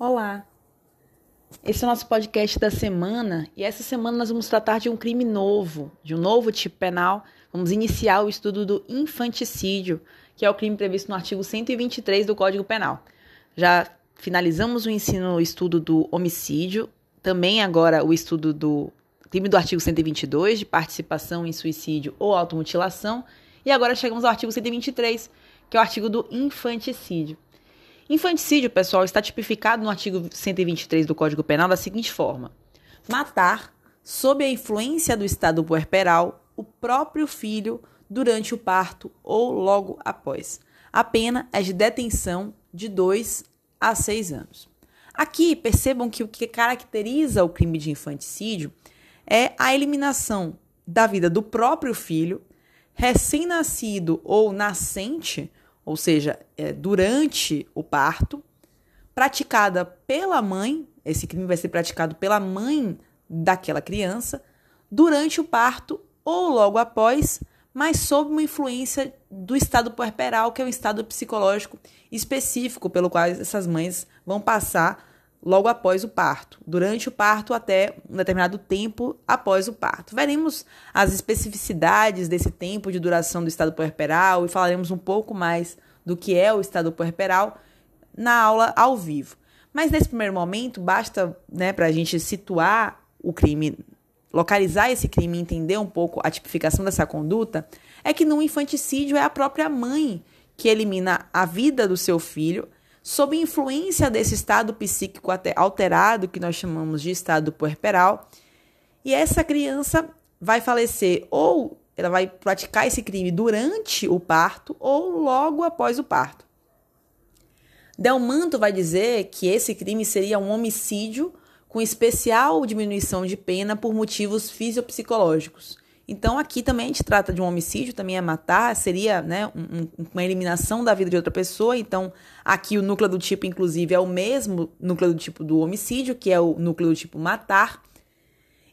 Olá! Esse é o nosso podcast da semana e essa semana nós vamos tratar de um crime novo, de um novo tipo penal. Vamos iniciar o estudo do infanticídio, que é o crime previsto no artigo 123 do Código Penal. Já finalizamos o ensino, o estudo do homicídio, também agora o estudo do crime do artigo 122, de participação em suicídio ou automutilação, e agora chegamos ao artigo 123, que é o artigo do infanticídio. Infanticídio, pessoal, está tipificado no artigo 123 do Código Penal da seguinte forma: matar, sob a influência do estado puerperal, o próprio filho durante o parto ou logo após. A pena é de detenção de 2 a 6 anos. Aqui, percebam que o que caracteriza o crime de infanticídio é a eliminação da vida do próprio filho, recém-nascido ou nascente, ou seja, é, durante o parto, praticada pela mãe, esse crime vai ser praticado pela mãe daquela criança, durante o parto ou logo após, mas sob uma influência do estado puerperal, que é um estado psicológico específico pelo qual essas mães vão passar logo após o parto, durante o parto até um determinado tempo após o parto. Veremos as especificidades desse tempo de duração do estado puerperal e falaremos um pouco mais do que é o estado puerperal na aula ao vivo. Mas nesse primeiro momento, basta né, para a gente situar o crime, localizar esse crime e entender um pouco a tipificação dessa conduta, é que no infanticídio é a própria mãe que elimina a vida do seu filho sob influência desse estado psíquico alterado, que nós chamamos de estado puerperal, e essa criança vai falecer ou ela vai praticar esse crime durante o parto ou logo após o parto. Delmanto vai dizer que esse crime seria um homicídio com especial diminuição de pena por motivos fisiopsicológicos. Então, aqui também a gente trata de um homicídio, também é matar, seria né, um, uma eliminação da vida de outra pessoa. Então, aqui o núcleo do tipo, inclusive, é o mesmo núcleo do tipo do homicídio, que é o núcleo do tipo matar.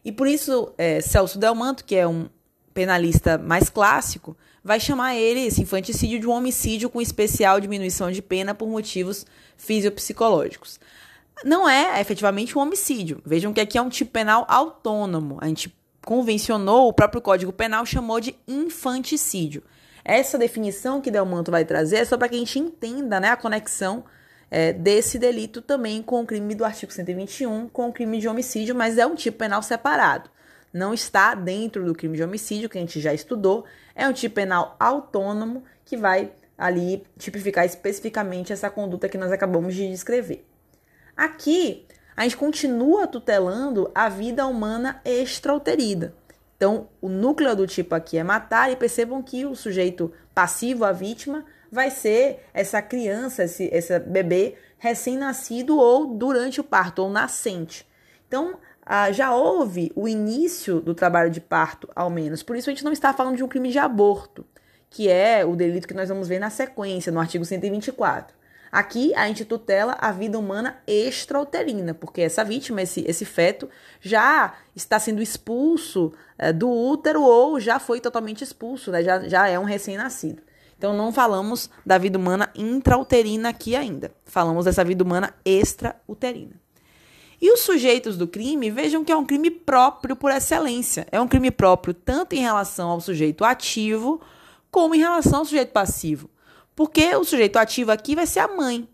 E por isso, é, Celso Delmanto, que é um penalista mais clássico, vai chamar ele, esse infanticídio, de um homicídio com especial diminuição de pena por motivos fisiopsicológicos. Não é efetivamente um homicídio. Vejam que aqui é um tipo penal autônomo. A gente convencionou, o próprio Código Penal chamou de infanticídio. Essa definição que Delmanto vai trazer é só para que a gente entenda né, a conexão é, desse delito também com o crime do artigo 121, com o crime de homicídio, mas é um tipo penal separado. Não está dentro do crime de homicídio, que a gente já estudou. É um tipo penal autônomo que vai ali tipificar especificamente essa conduta que nós acabamos de descrever. Aqui, a gente continua tutelando a vida humana extrauterida. Então, o núcleo do tipo aqui é matar, e percebam que o sujeito passivo, a vítima, vai ser essa criança, esse, esse bebê recém-nascido ou durante o parto, ou nascente. Então, ah, já houve o início do trabalho de parto, ao menos. Por isso, a gente não está falando de um crime de aborto, que é o delito que nós vamos ver na sequência, no artigo 124. Aqui a gente tutela a vida humana extrauterina, porque essa vítima, esse, esse feto, já está sendo expulso é, do útero ou já foi totalmente expulso, né? já, já é um recém-nascido. Então não falamos da vida humana intrauterina aqui ainda. Falamos dessa vida humana extrauterina. E os sujeitos do crime, vejam que é um crime próprio por excelência. É um crime próprio tanto em relação ao sujeito ativo como em relação ao sujeito passivo. Porque o sujeito ativo aqui vai ser a mãe.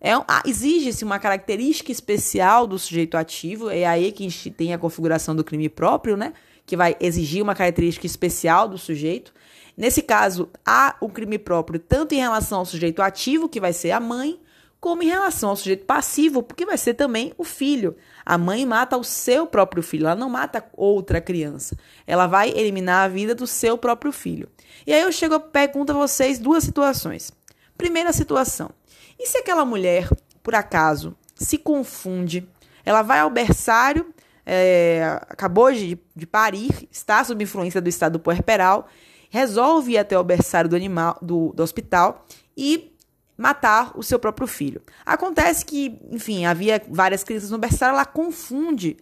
É, Exige-se uma característica especial do sujeito ativo, é aí que a gente tem a configuração do crime próprio, né? Que vai exigir uma característica especial do sujeito. Nesse caso, há o crime próprio tanto em relação ao sujeito ativo, que vai ser a mãe, como em relação ao sujeito passivo, porque vai ser também o filho. A mãe mata o seu próprio filho, ela não mata outra criança. Ela vai eliminar a vida do seu próprio filho. E aí eu chego a pergunto a vocês duas situações. Primeira situação: e se aquela mulher, por acaso, se confunde, ela vai ao berçário, é, acabou de, de parir, está sob influência do estado puerperal, resolve ir até o berçário do animal do, do hospital e matar o seu próprio filho. Acontece que, enfim, havia várias crianças no berçário, ela confunde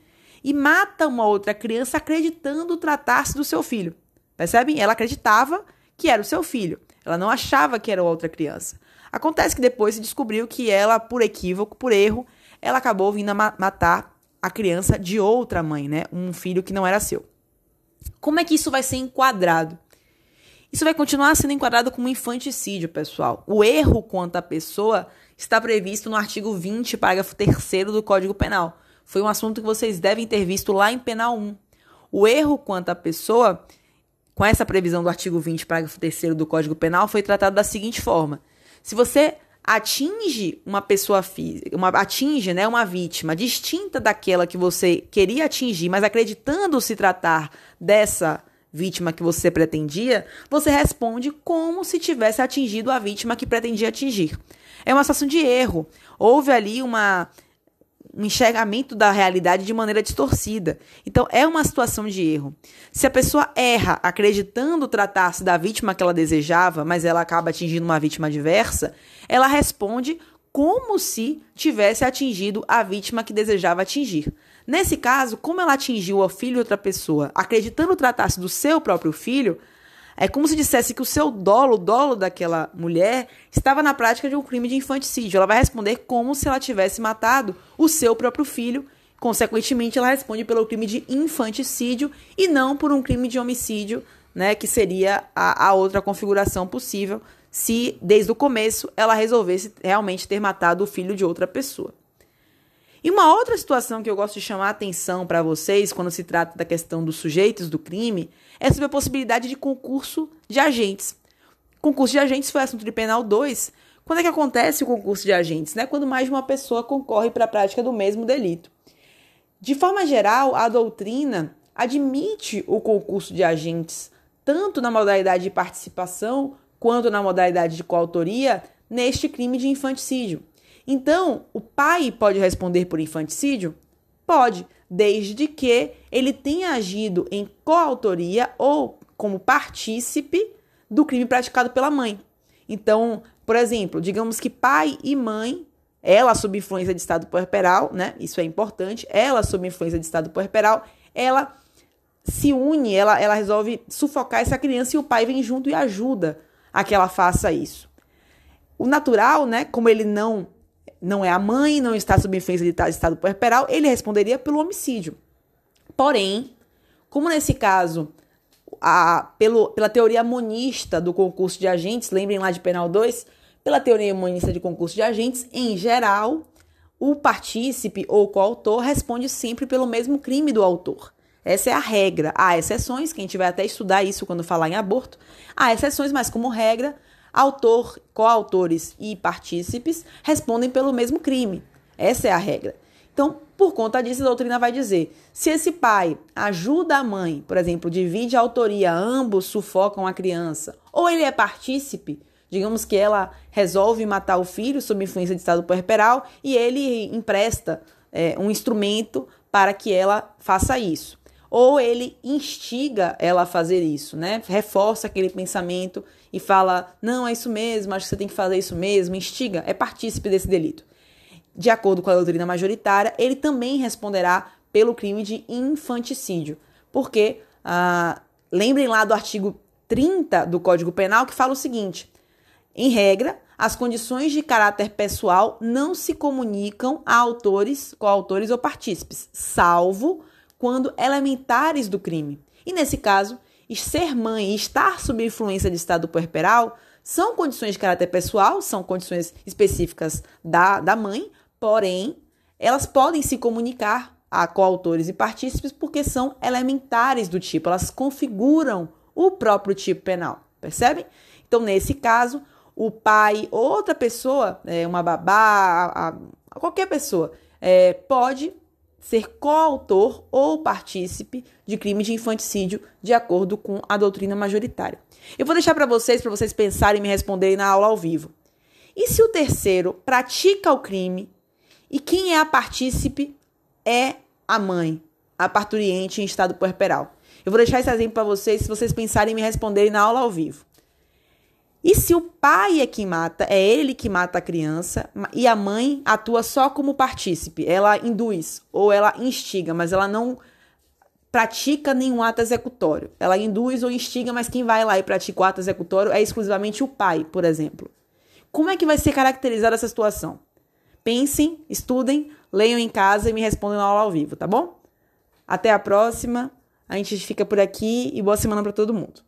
e mata uma outra criança acreditando tratar-se do seu filho. Percebem? Ela acreditava que era o seu filho. Ela não achava que era outra criança. Acontece que depois se descobriu que ela, por equívoco, por erro, ela acabou vindo a matar a criança de outra mãe, né? Um filho que não era seu. Como é que isso vai ser enquadrado? Isso vai continuar sendo enquadrado como infanticídio, pessoal. O erro quanto à pessoa está previsto no artigo 20, parágrafo 3 do Código Penal. Foi um assunto que vocês devem ter visto lá em Penal 1. O erro quanto à pessoa, com essa previsão do artigo 20, parágrafo 3 do Código Penal, foi tratado da seguinte forma: se você atinge uma pessoa física, uma, atinge né, uma vítima distinta daquela que você queria atingir, mas acreditando se tratar dessa vítima que você pretendia, você responde como se tivesse atingido a vítima que pretendia atingir. É uma situação de erro. Houve ali uma um enxergamento da realidade de maneira distorcida. Então, é uma situação de erro. Se a pessoa erra acreditando tratar-se da vítima que ela desejava, mas ela acaba atingindo uma vítima diversa, ela responde como se tivesse atingido a vítima que desejava atingir. Nesse caso, como ela atingiu o filho de outra pessoa, acreditando tratar-se do seu próprio filho, é como se dissesse que o seu dolo, o dolo daquela mulher, estava na prática de um crime de infanticídio. Ela vai responder como se ela tivesse matado o seu próprio filho. Consequentemente, ela responde pelo crime de infanticídio e não por um crime de homicídio, né, que seria a, a outra configuração possível se desde o começo ela resolvesse realmente ter matado o filho de outra pessoa. E uma outra situação que eu gosto de chamar a atenção para vocês quando se trata da questão dos sujeitos do crime é sobre a possibilidade de concurso de agentes. Concurso de agentes foi assunto de penal 2. Quando é que acontece o concurso de agentes? Né? Quando mais de uma pessoa concorre para a prática do mesmo delito. De forma geral, a doutrina admite o concurso de agentes tanto na modalidade de participação quanto na modalidade de coautoria neste crime de infanticídio. Então, o pai pode responder por infanticídio? Pode, desde que ele tenha agido em coautoria ou como partícipe do crime praticado pela mãe. Então, por exemplo, digamos que pai e mãe, ela sob influência de estado puerperal, né? Isso é importante. Ela sob influência de estado puerperal, ela se une, ela, ela resolve sufocar essa criança e o pai vem junto e ajuda a que ela faça isso. O natural, né, como ele não não é a mãe, não está sob influência de estado puerperal, ele responderia pelo homicídio. Porém, como nesse caso, a, pelo, pela teoria monista do concurso de agentes, lembrem lá de Penal 2, pela teoria monista de concurso de agentes, em geral, o partícipe ou coautor responde sempre pelo mesmo crime do autor. Essa é a regra. Há exceções, que a gente vai até estudar isso quando falar em aborto. Há exceções, mas como regra, autor, coautores e partícipes respondem pelo mesmo crime. Essa é a regra. Então, por conta disso, a doutrina vai dizer: se esse pai ajuda a mãe, por exemplo, divide a autoria, ambos sufocam a criança, ou ele é partícipe, digamos que ela resolve matar o filho sob influência de estado puerperal e ele empresta é, um instrumento para que ela faça isso. Ou ele instiga ela a fazer isso, né? Reforça aquele pensamento e fala: não, é isso mesmo, acho que você tem que fazer isso mesmo, instiga, é partícipe desse delito de acordo com a doutrina majoritária, ele também responderá pelo crime de infanticídio. Porque, ah, lembrem lá do artigo 30 do Código Penal que fala o seguinte: em regra, as condições de caráter pessoal não se comunicam a autores, coautores ou partícipes, salvo quando elementares do crime. E nesse caso, ser mãe e estar sob influência de estado puerperal são condições de caráter pessoal, são condições específicas da, da mãe, Porém, elas podem se comunicar a coautores e partícipes porque são elementares do tipo, elas configuram o próprio tipo penal, percebem? Então, nesse caso, o pai ou outra pessoa, é, uma babá, qualquer pessoa, é, pode ser coautor ou partícipe de crime de infanticídio, de acordo com a doutrina majoritária. Eu vou deixar para vocês, para vocês pensarem e me responderem na aula ao vivo. E se o terceiro pratica o crime e quem é a partícipe é a mãe, a parturiente em estado puerperal. Eu vou deixar esse exemplo para vocês, se vocês pensarem em me responderem na aula ao vivo. E se o pai é quem mata, é ele que mata a criança, e a mãe atua só como partícipe, ela induz ou ela instiga, mas ela não pratica nenhum ato executório. Ela induz ou instiga, mas quem vai lá e pratica o ato executório é exclusivamente o pai, por exemplo. Como é que vai ser caracterizada essa situação? Pensem, estudem, leiam em casa e me respondam na aula ao vivo, tá bom? Até a próxima. A gente fica por aqui e boa semana para todo mundo.